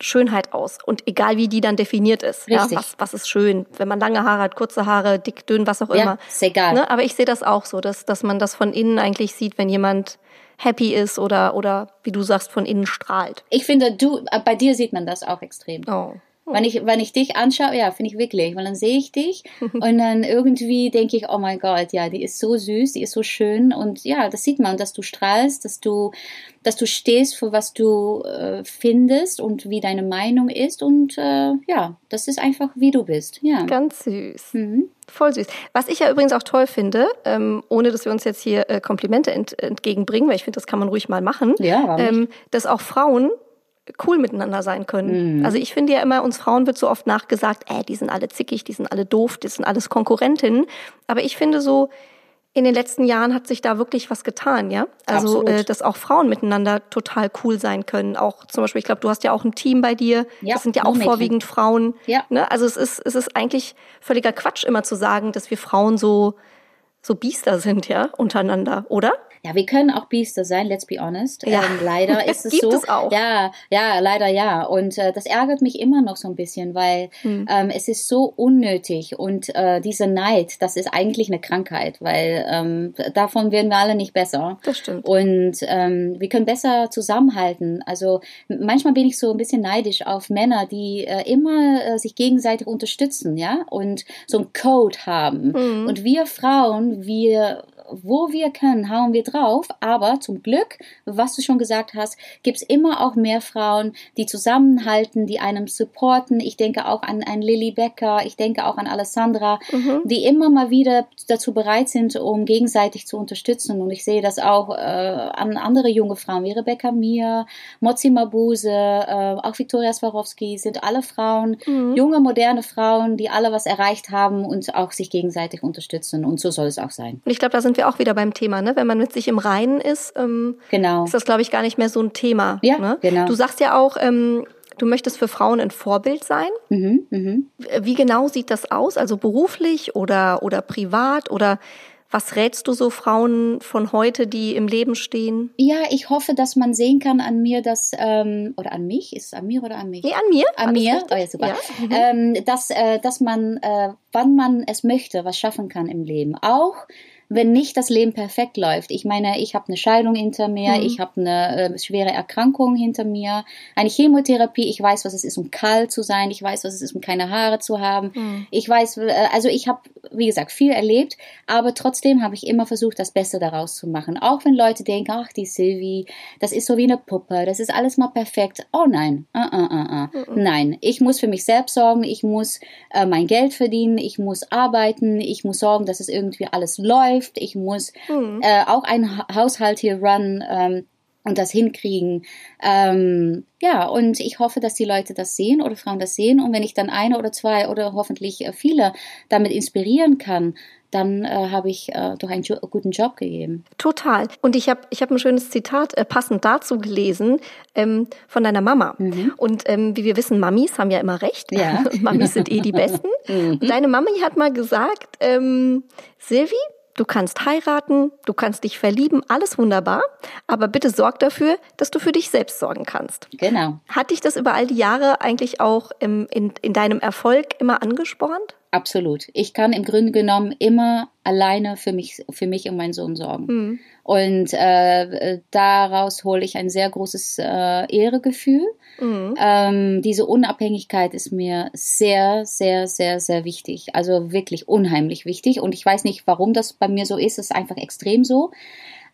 Schönheit aus. Und egal wie die dann definiert ist. Ja, Richtig. was, was ist schön? Wenn man lange Haare hat, kurze Haare, dick, dünn, was auch Ja, immer. ist egal. Ne? Aber ich sehe das auch so, dass, dass man das von innen eigentlich sieht, wenn jemand happy ist oder, oder wie du sagst, von innen strahlt. Ich finde, du, äh, bei dir sieht man das auch extrem. Oh. Wenn ich, wenn ich dich anschaue, ja, finde ich wirklich, weil dann sehe ich dich und dann irgendwie denke ich, oh mein Gott, ja, die ist so süß, die ist so schön und ja, das sieht man, dass du strahlst, dass du, dass du stehst für was du äh, findest und wie deine Meinung ist und äh, ja, das ist einfach wie du bist, ja. Ganz süß. Mhm. Voll süß. Was ich ja übrigens auch toll finde, ähm, ohne dass wir uns jetzt hier äh, Komplimente ent entgegenbringen, weil ich finde, das kann man ruhig mal machen, Ja, ähm, dass auch Frauen cool miteinander sein können. Mhm. Also ich finde ja immer, uns Frauen wird so oft nachgesagt, äh, die sind alle zickig, die sind alle doof, die sind alles Konkurrentinnen. Aber ich finde so, in den letzten Jahren hat sich da wirklich was getan, ja. Also, äh, dass auch Frauen miteinander total cool sein können. Auch zum Beispiel, ich glaube, du hast ja auch ein Team bei dir. Ja, das sind ja auch vorwiegend Frauen. Ja. Ne? Also es ist, es ist eigentlich völliger Quatsch, immer zu sagen, dass wir Frauen so, so Biester sind, ja, untereinander, oder? Ja, wir können auch Biester sein, let's be honest. Ja. Ähm, leider ist es Gibt so. es auch. Ja, ja, leider ja. Und äh, das ärgert mich immer noch so ein bisschen, weil Hm. ähm, es ist so unnötig und äh, dieser Neid, das ist eigentlich eine Krankheit, weil ähm, davon werden wir alle nicht besser. Das stimmt. Und ähm, wir können besser zusammenhalten. Also manchmal bin ich so ein bisschen neidisch auf Männer, die äh, immer äh, sich gegenseitig unterstützen, ja, und so einen Code haben. Mhm. Und wir Frauen, wir wo wir können, hauen wir drauf. Aber zum Glück, was du schon gesagt hast, gibt's immer auch mehr Frauen, die zusammenhalten, die einem supporten. Ich denke auch an, an Lilly Becker, ich denke auch an Alessandra, die immer mal wieder dazu bereit sind, um gegenseitig zu unterstützen. Und ich sehe das auch äh, an andere junge Frauen wie Rebecca Mir, Mozi Mabuse, äh, auch Viktoria Swarovski, sind alle Frauen, junge, moderne Frauen, die alle was erreicht haben und auch sich gegenseitig unterstützen. Und so soll es auch sein. Ich glaube, da sind wir auch wieder beim Thema, ne? Wenn man mit sich im Reinen ist, ähm, Genau. ist das, glaube ich, gar nicht mehr so ein Thema. Ja, ne? genau. Du sagst ja auch, ähm, du möchtest für Frauen ein Vorbild sein. Mhm, mhm. Wie genau sieht das aus? Also beruflich oder, oder privat oder was rätst du so Frauen von heute, die im Leben stehen? Ja, ich hoffe, dass man sehen kann an mir, dass, ähm, oder an mich, ist es an mir oder an mich? Nee, an mir. An mir, oh, ja, super. Ja. Mhm. Ähm, dass, äh, dass man, äh, wann man es möchte, was schaffen kann im Leben. Auch wenn nicht das Leben perfekt läuft. Ich meine, ich habe eine Scheidung hinter mir, Mhm. ich habe eine äh, schwere Erkrankung hinter mir, eine Chemotherapie, ich weiß, was es ist, um kalt zu sein, ich weiß, was es ist, um keine Haare zu haben. Mhm. Ich weiß, äh, also ich habe, wie gesagt, viel erlebt, aber trotzdem habe ich immer versucht, das Beste daraus zu machen. Auch wenn Leute denken, ach, die Sylvie, das ist so wie eine Puppe, das ist alles mal perfekt. Oh nein, uh, uh, uh, uh. nein, ich muss für mich selbst sorgen, ich muss äh, mein Geld verdienen, ich muss arbeiten, ich muss sorgen, dass es irgendwie alles läuft, ich muss äh, auch einen ha Haushalt hier run. Ähm, und das hinkriegen. Ähm, ja, und ich hoffe, dass die Leute das sehen oder Frauen das sehen. Und wenn ich dann eine oder zwei oder hoffentlich äh, viele damit inspirieren kann, dann äh, habe ich äh, doch einen jo guten Job gegeben. Total. Und ich habe ich hab ein schönes Zitat äh, passend dazu gelesen ähm, von deiner Mama. Und ähm, wie wir wissen, Mamis haben ja immer recht. Ja. Mamis sind eh die Besten. Und deine Mami hat mal gesagt, ähm, Silvi, du kannst heiraten, du kannst dich verlieben, alles wunderbar, aber bitte sorg dafür, dass du für dich selbst sorgen kannst. Genau. Hat dich das über all die Jahre eigentlich auch im, in, in deinem Erfolg immer angespornt? Absolut. Ich kann im Grunde genommen immer alleine für mich, für mich und meinen Sohn sorgen. Mhm. Und äh, daraus hole ich ein sehr großes äh, Ehregefühl. Mhm. Ähm, diese Unabhängigkeit ist mir sehr, sehr, sehr, sehr wichtig. Also wirklich unheimlich wichtig. Und ich weiß nicht, warum das bei mir so ist. Es ist einfach extrem so.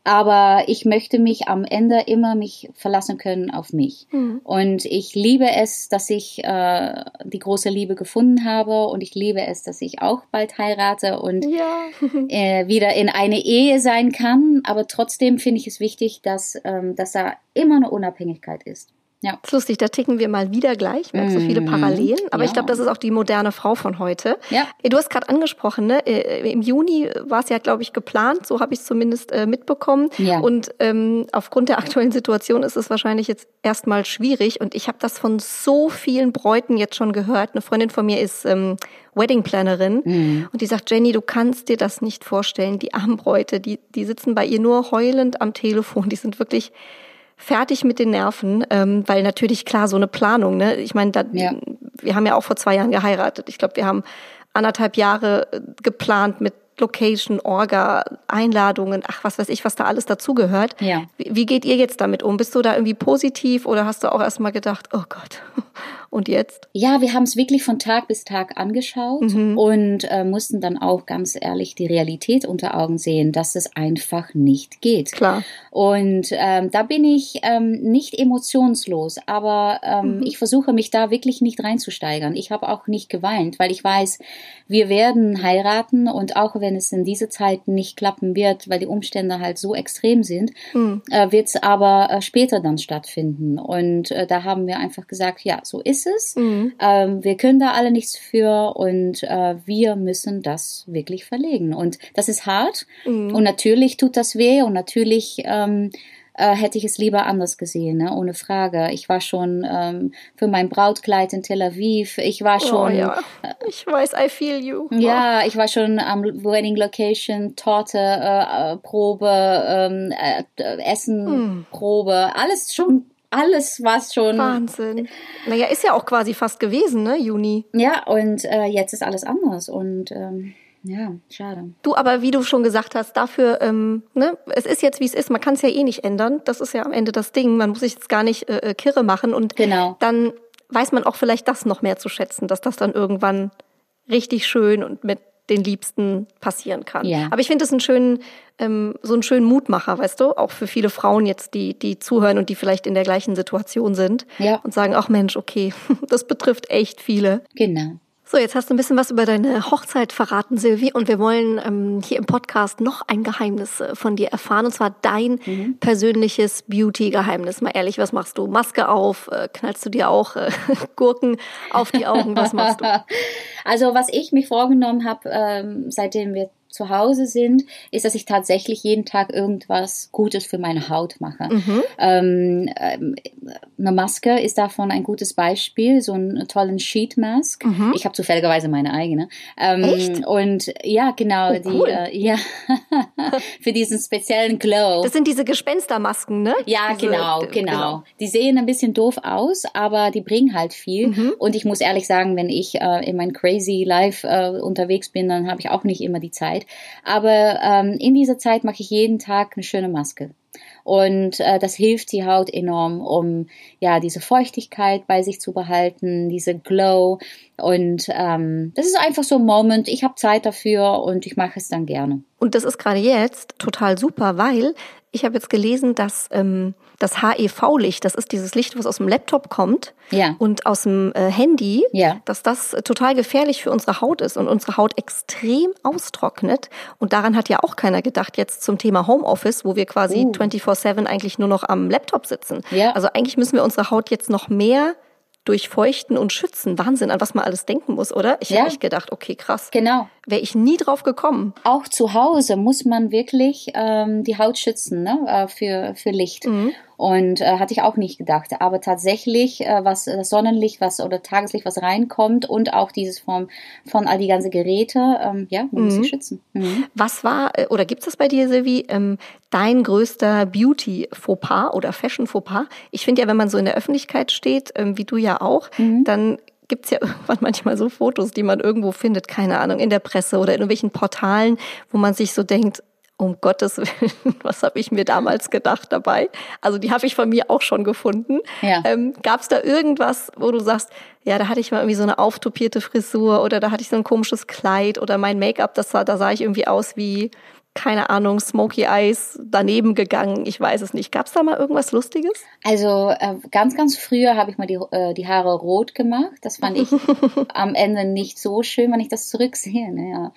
Aber ich möchte mich am Ende immer mich verlassen können auf mich. Mhm. Und ich liebe es, dass ich äh, die große Liebe gefunden habe. Und ich liebe es, dass ich auch bald heirate und Ja. äh, wieder in eine Ehe sein kann. Aber trotzdem finde ich es wichtig, dass, ähm, dass da immer eine Unabhängigkeit ist. Ja. Das ist lustig, da ticken wir mal wieder gleich. Merkst du viele Mhm. Parallelen? Aber ich Ja. glaube, das ist auch die moderne Frau von heute. Ja. Äh, Du hast gerade angesprochen, ne? äh, im Juni war es ja, glaube ich, geplant. So habe ich es zumindest äh, mitbekommen. Ja. Und ähm, aufgrund der aktuellen Situation ist es wahrscheinlich jetzt erstmal schwierig. Und ich habe das von so vielen Bräuten jetzt schon gehört. Eine Freundin von mir ist ähm, Wedding-Plannerin Mhm. und die sagt, Jenny, du kannst dir das nicht vorstellen. Die armen Bräute, die, die sitzen bei ihr nur heulend am Telefon. Die sind wirklich fertig mit den Nerven, ähm, weil natürlich klar so eine Planung, ne? Ich meine, da, Ja. wir haben ja auch vor zwei Jahren geheiratet. Ich glaube, wir haben anderthalb Jahre äh, geplant mit Location, Orga, Einladungen, ach was weiß ich, was da alles dazugehört. Ja. Wie, wie geht ihr jetzt damit um? Bist du da irgendwie positiv oder hast du auch erstmal gedacht, oh Gott, und jetzt? Ja, wir haben es wirklich von Tag bis Tag angeschaut Mhm. und äh, mussten dann auch ganz ehrlich die Realität unter Augen sehen, dass es einfach nicht geht. Klar. Und ähm, da bin ich ähm, nicht emotionslos, aber ähm, ich versuche mich da wirklich nicht reinzusteigern. Ich habe auch nicht geweint, weil ich weiß, wir werden heiraten und auch wenn es in dieser Zeit nicht klappen wird, weil die Umstände halt so extrem sind, äh, wird es aber äh, später dann stattfinden. Und äh, da haben wir einfach gesagt, ja, so ist es. Mhm. Ähm, wir können da alle nichts für und äh, wir müssen das wirklich verlegen. Und das ist hart Mhm. und natürlich tut das weh und natürlich ähm, äh, hätte ich es lieber anders gesehen, ne? ohne Frage. Ich war schon ähm, für mein Brautkleid in Tel Aviv. Ich war schon oh ja, ich weiß, I feel you. ja, ich war schon am Wedding Location, Torte, äh, äh, Probe, ähm, äh, Essen, Hm. Probe, alles schon, alles war schon. Wahnsinn. Naja, ist ja auch quasi fast gewesen, ne, Juni. Ja, und äh, jetzt ist alles anders und ähm, ja, schade. Du, aber wie du schon gesagt hast, dafür, ähm, ne, es ist jetzt wie es ist, man kann es ja eh nicht ändern. Das ist ja am Ende das Ding. Man muss sich jetzt gar nicht äh, äh, kirre machen und Genau. dann weiß man auch vielleicht das noch mehr zu schätzen, dass das dann irgendwann richtig schön und mit den Liebsten passieren kann. Ja. Aber ich finde es einen schönen, ähm, so einen schönen Mutmacher, weißt du, auch für viele Frauen jetzt, die, die zuhören und die vielleicht in der gleichen Situation sind Ja. und sagen, ach Mensch, okay, das betrifft echt viele. Genau. So, jetzt hast du ein bisschen was über deine Hochzeit verraten, Silvi, und wir wollen ähm, hier im Podcast noch ein Geheimnis äh, von dir erfahren, und zwar dein persönliches Beauty-Geheimnis. Mal ehrlich, was machst du? Maske auf? Äh, knallst du dir auch äh, Gurken auf die Augen? Was machst du? Also was ich mich vorgenommen habe, ähm, seitdem wir zu Hause sind, ist, dass ich tatsächlich jeden Tag irgendwas Gutes für meine Haut mache. Ähm, ähm, eine Maske ist davon ein gutes Beispiel, so einen tollen Sheet Mask. Ich habe zufälligerweise meine eigene. Ähm, Echt? Und ja, genau, die cool. äh, ja für diesen speziellen Glow. Das sind diese Gespenstermasken, ne? Ja, Diese- genau, d- genau, Die sehen ein bisschen doof aus, aber die bringen halt viel. Mhm. Und ich muss ehrlich sagen, wenn ich äh, in mein Crazy Life äh, unterwegs bin, dann habe ich auch nicht immer die Zeit. Aber ähm, in dieser Zeit mache ich jeden Tag eine schöne Maske. Und äh, das hilft die Haut enorm, um ja diese Feuchtigkeit bei sich zu behalten, diese Glow. Und ähm, das ist einfach so ein Moment. Ich habe Zeit dafür und ich mache es dann gerne. Und das ist gerade jetzt total super, weil ich habe jetzt gelesen, dass ähm, das HEV-Licht, das ist dieses Licht, was aus dem Laptop kommt Ja. und aus dem äh, Handy, Ja. dass das äh, total gefährlich für unsere Haut ist und unsere Haut extrem austrocknet. Und daran hat ja auch keiner gedacht jetzt zum Thema Homeoffice, wo wir quasi Uh. 24/7 eigentlich nur noch am Laptop sitzen. Ja. Also eigentlich müssen wir unsere Haut jetzt noch mehr durchfeuchten und schützen. Wahnsinn, an was man alles denken muss, oder? Ich Ja. habe echt gedacht, okay, krass. Genau. Wäre ich nie drauf gekommen. auch zu Hause muss man wirklich ähm, die Haut schützen ne? äh, für, für Licht. Und äh, hatte ich auch nicht gedacht. Aber tatsächlich, äh, was das Sonnenlicht, was oder Tageslicht, was reinkommt und auch dieses Form von all die ganzen Geräte, ähm, ja, man muss sie schützen. Mhm. Was war, äh, oder gibt's das bei dir, Silvi, ähm, dein größter Beauty-Fauxpas oder Fashion-Fauxpas? Ich finde ja, wenn man so in der Öffentlichkeit steht, ähm, wie du ja auch, dann gibt's ja irgendwann manchmal so Fotos, die man irgendwo findet, keine Ahnung, in der Presse oder in irgendwelchen Portalen, wo man sich so denkt, um Gottes Willen, was habe ich mir damals gedacht dabei? Also die habe ich von mir auch schon gefunden. Ja. Ähm, Gab es da irgendwas, wo du sagst, ja, da hatte ich mal irgendwie so eine auftopierte Frisur oder da hatte ich so ein komisches Kleid oder mein Make-up, das sah, da sah ich irgendwie aus wie keine Ahnung, Smoky Eyes daneben gegangen. Ich weiß es nicht. Gab es da mal irgendwas Lustiges? Also äh, ganz, ganz früher habe ich mal die, äh, die Haare rot gemacht. Das fand ich am Ende nicht so schön, wenn ich das zurücksehe. Ne, ja.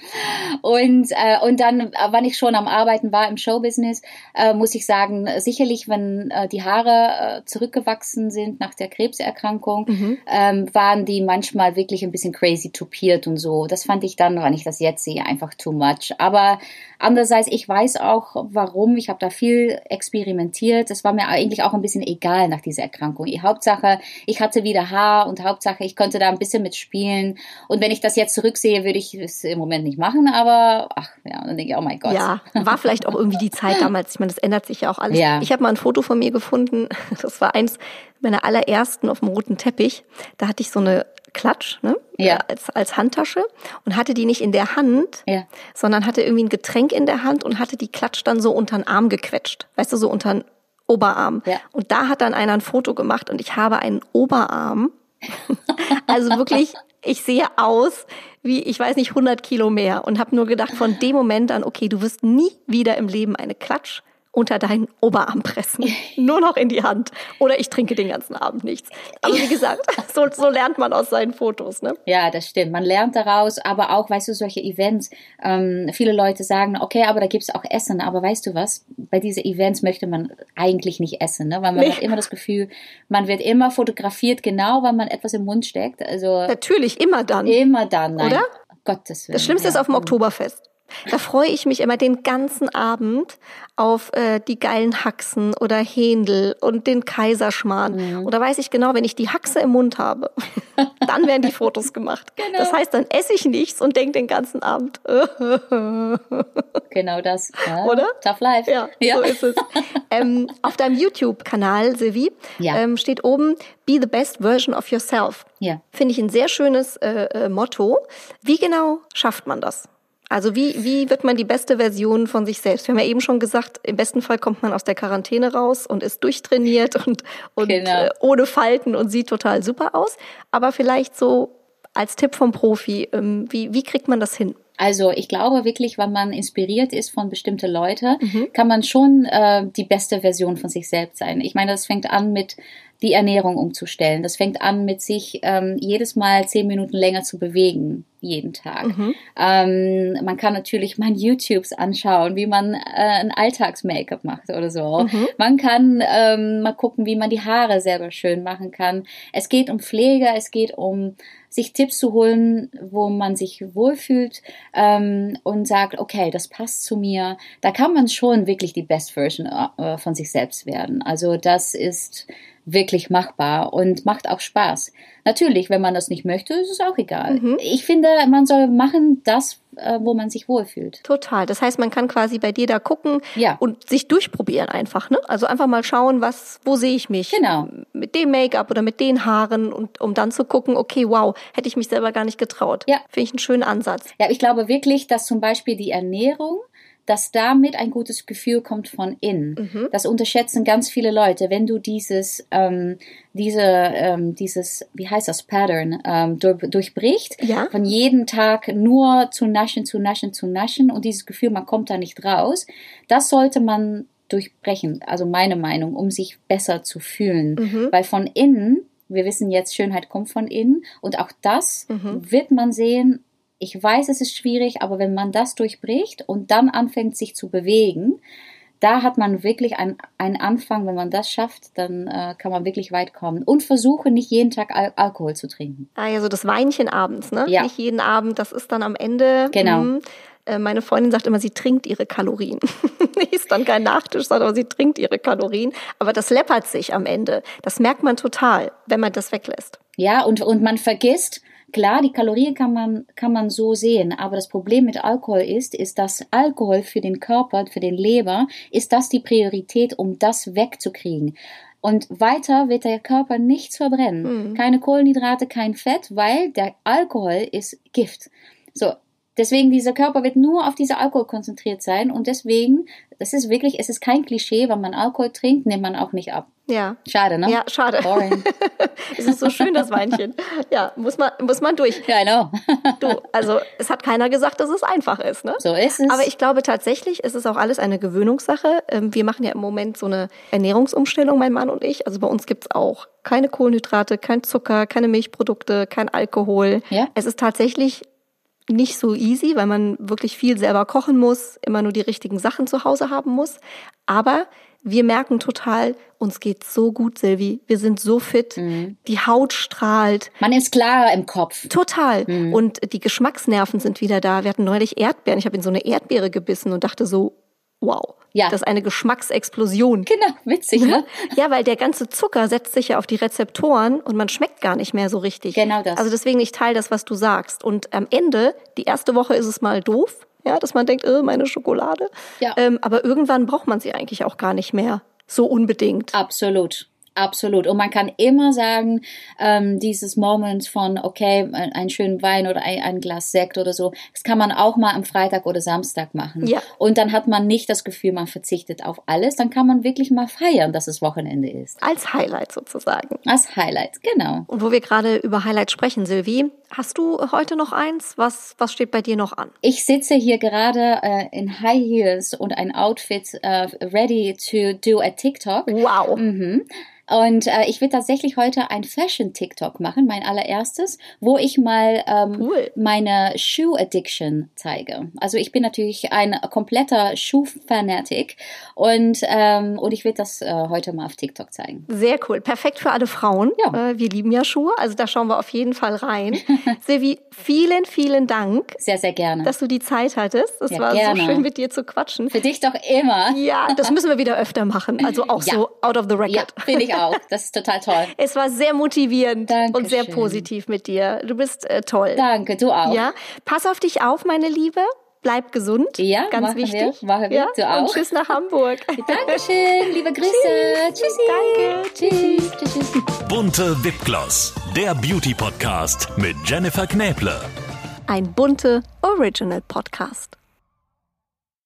Und, äh, und dann, äh, wann ich schon am Arbeiten war im Showbusiness, äh, muss ich sagen, sicherlich, wenn äh, die Haare zurückgewachsen sind nach der Krebserkrankung, mhm. ähm, waren die manchmal wirklich ein bisschen crazy tupiert und so. Das fand ich dann, wenn ich das jetzt sehe, einfach too much. Aber Andererseits, ich weiß auch, warum. Ich habe da viel experimentiert. Es war mir eigentlich auch ein bisschen egal nach dieser Erkrankung. Die Hauptsache, ich hatte wieder Haar und Hauptsache, ich konnte da ein bisschen mitspielen. Und wenn ich das jetzt zurücksehe, würde ich es im Moment nicht machen. Aber ach ja, dann denke ich, oh mein Gott. Ja, war vielleicht auch irgendwie die Zeit damals. Ich meine, das ändert sich ja auch alles. Ja. Ich habe mal ein Foto von mir gefunden. Das war eins meiner allerersten auf dem roten Teppich. Da hatte ich so eine Klatsch, ne? Ja. Als, als Handtasche und hatte die nicht in der Hand, ja. sondern hatte irgendwie ein Getränk in der Hand und hatte die Klatsch dann so unter den Arm gequetscht. Weißt du, so unter den Oberarm. Ja. Und da hat dann einer ein Foto gemacht und ich habe einen Oberarm. also wirklich, ich sehe aus wie, ich weiß nicht, 100 Kilo mehr und habe nur gedacht von dem Moment an, okay, du wirst nie wieder im Leben eine Klatsch unter deinen Oberarm pressen. Nur noch in die Hand. Oder ich trinke den ganzen Abend nichts. Aber wie gesagt, so, so lernt man aus seinen Fotos. Ne? Ja, das stimmt. Man lernt daraus, aber auch, weißt du, solche Events. Ähm, viele Leute sagen, okay, aber da gibt's auch Essen. Aber weißt du was? Bei diesen Events möchte man eigentlich nicht essen, ne? weil man nee. hat immer das Gefühl, man wird immer fotografiert, genau weil man etwas im Mund steckt. Also Natürlich, immer dann. Immer dann, nein. Oder? Gottes Willen. Das Schlimmste ja. ist auf dem Oktoberfest. Da freue ich mich immer den ganzen Abend auf äh, die geilen Haxen oder Händel und den Kaiserschmarrn. Mhm. Oder weiß ich genau, wenn ich die Haxe im Mund habe, dann werden die Fotos gemacht. Genau. Das heißt, dann esse ich nichts und denke den ganzen Abend. genau das. Ja. Oder? Tough life. Ja, ja. so ist es. ähm, auf deinem YouTube-Kanal, Silvi, ja. ähm, steht oben, Be the best version of yourself. Ja. Finde ich ein sehr schönes äh, äh, Motto. Wie genau schafft man das? Also wie, wie wird man die beste Version von sich selbst? Wir haben ja eben schon gesagt, im besten Fall kommt man aus der Quarantäne raus und ist durchtrainiert und, und genau. äh, ohne Falten und sieht total super aus. Aber vielleicht so als Tipp vom Profi, ähm, wie, wie kriegt man das hin? Also ich glaube wirklich, wenn man inspiriert ist von bestimmten Leuten, mhm. kann man schon äh, die beste Version von sich selbst sein. Ich meine, das fängt an mit die Ernährung umzustellen. Das fängt an mit sich ähm, jedes Mal zehn Minuten länger zu bewegen, jeden Tag. Mhm. Ähm, man kann natürlich mal YouTubes anschauen, wie man äh, ein Alltags-Make-up macht oder so. Mhm. Man kann ähm, mal gucken, wie man die Haare selber schön machen kann. Es geht um Pflege, es geht um sich Tipps zu holen, wo man sich wohlfühlt ähm, und sagt, okay, das passt zu mir. Da kann man schon wirklich die Best Version äh, von sich selbst werden. Also das ist wirklich machbar und macht auch Spaß. Natürlich, wenn man das nicht möchte, ist es auch egal. Mhm. Ich finde, man soll machen das, äh, wo man sich wohlfühlt. Total. Das heißt, man kann quasi bei dir da gucken ja. und sich durchprobieren einfach, ne? Also einfach mal schauen, was, wo sehe ich mich? Genau. Mit dem Make-up oder mit den Haaren und um dann zu gucken, okay, wow, hätte ich mich selber gar nicht getraut. Ja. Finde ich einen schönen Ansatz. Ja, ich glaube wirklich, dass zum Beispiel die Ernährung dass damit ein gutes Gefühl kommt von innen. Mhm. Das unterschätzen ganz viele Leute. Wenn du dieses, ähm, diese, ähm, dieses, wie heißt das, Pattern ähm, durch, durchbricht, ja. von jedem Tag nur zu naschen, zu naschen, zu naschen und dieses Gefühl, man kommt da nicht raus, das sollte man durchbrechen. Also meine Meinung, um sich besser zu fühlen. Mhm. Weil von innen wir wissen jetzt, Schönheit kommt von innen und auch das mhm. wird man sehen ich weiß, es ist schwierig, aber wenn man das durchbricht und dann anfängt, sich zu bewegen, da hat man wirklich einen, einen Anfang. Wenn man das schafft, dann äh, kann man wirklich weit kommen. Und versuche nicht jeden Tag Al Alkohol zu trinken. Ah ja, so das Weinchen abends, ne? Ja. Nicht jeden Abend, das ist dann am Ende. Genau. Mh, äh, meine Freundin sagt immer, sie trinkt ihre Kalorien. ist dann kein Nachtisch, sondern sie trinkt ihre Kalorien. Aber das läppert sich am Ende. Das merkt man total, wenn man das weglässt. Ja, und, und man vergisst, Klar, die Kalorien kann man, kann man so sehen, aber das Problem mit Alkohol ist, ist, dass Alkohol für den Körper, für den Leber, ist das die Priorität, um das wegzukriegen. Und weiter wird der Körper nichts verbrennen. Mhm. Keine Kohlenhydrate, kein Fett, weil der Alkohol ist Gift. So, Deswegen, dieser Körper wird nur auf diese Alkohol konzentriert sein und deswegen, das ist wirklich, es ist kein Klischee, wenn man Alkohol trinkt, nimmt man auch nicht ab. Ja. Schade, ne? Ja, schade. Boring. es ist so schön, das Weinchen. Ja, muss man, muss man durch. Ja, I know. du, also, es hat keiner gesagt, dass es einfach ist, ne? So ist es. Aber ich glaube tatsächlich, es ist auch alles eine Gewöhnungssache. Ähm, wir machen ja im Moment so eine Ernährungsumstellung, mein Mann und ich. Also bei uns gibt's auch keine Kohlenhydrate, kein Zucker, keine Milchprodukte, kein Alkohol. Ja. Es ist tatsächlich nicht so easy, weil man wirklich viel selber kochen muss, immer nur die richtigen Sachen zu Hause haben muss. Aber wir merken total, uns geht's so gut, Silvi. Wir sind so fit. Mhm. Die Haut strahlt. Man ist klarer im Kopf. Total. Mhm. Und die Geschmacksnerven sind wieder da. Wir hatten neulich Erdbeeren. Ich habe in so eine Erdbeere gebissen und dachte so, wow. Ja. Das ist eine Geschmacksexplosion. Genau, witzig, ne? Ja, weil der ganze Zucker setzt sich ja auf die Rezeptoren und man schmeckt gar nicht mehr so richtig. Genau das. Also deswegen, ich teile das, was du sagst. Und am Ende, die erste Woche ist es mal doof, ja, dass man denkt, äh, meine Schokolade. Ja. Ähm, aber irgendwann braucht man sie eigentlich auch gar nicht mehr so unbedingt. Absolut. Absolut. Und man kann immer sagen, ähm, dieses Moment von, okay, einen schönen Wein oder ein, ein, Glas Sekt oder so, das kann man auch mal am Freitag oder Samstag machen. Ja. Und dann hat man nicht das Gefühl, man verzichtet auf alles. Dann kann man wirklich mal feiern, dass es Wochenende ist. Als Highlight sozusagen. Als Highlight, genau. Und wo wir gerade über Highlight sprechen, Sylvie, hast du heute noch eins? Was, was steht bei dir noch an? Ich sitze hier gerade äh, in High Heels und ein Outfit äh, ready to do a TikTok. Wow. Mhm. Und äh, ich will tatsächlich heute ein Fashion-TikTok machen, mein allererstes, wo ich mal ähm, cool. meine Shoe-Addiction zeige. Also ich bin natürlich ein kompletter Schuh-Fanatic und, ähm, und ich will das äh, heute mal auf TikTok zeigen. Sehr cool. Perfekt für alle Frauen. Ja. Äh, wir lieben ja Schuhe, also da schauen wir auf jeden Fall rein. Silvi, vielen, vielen Dank. Sehr, sehr gerne. Dass du die Zeit hattest. Es Ja, war gerne. so schön, mit dir zu quatschen. Für dich doch immer. Ja, das müssen wir wieder öfter machen. Also auch Ja. so out of the Ja, record. finde ich auch. Das ist total toll. Es war sehr motivierend und sehr Dankeschön. positiv mit dir. Du bist äh, toll. Danke, du auch. Ja, pass auf dich auf, meine Liebe. Bleib gesund. Ja, ganz machen wichtig. wir, machen wir. Ja? Du auch. Und tschüss nach Hamburg. Dankeschön, liebe Grüße. Tschüssi. Danke. Tschüss. Tschüss. tschüss. Bunte Wipgloss, der Beauty Podcast mit Jennifer Knäble. Ein bunte Original Podcast.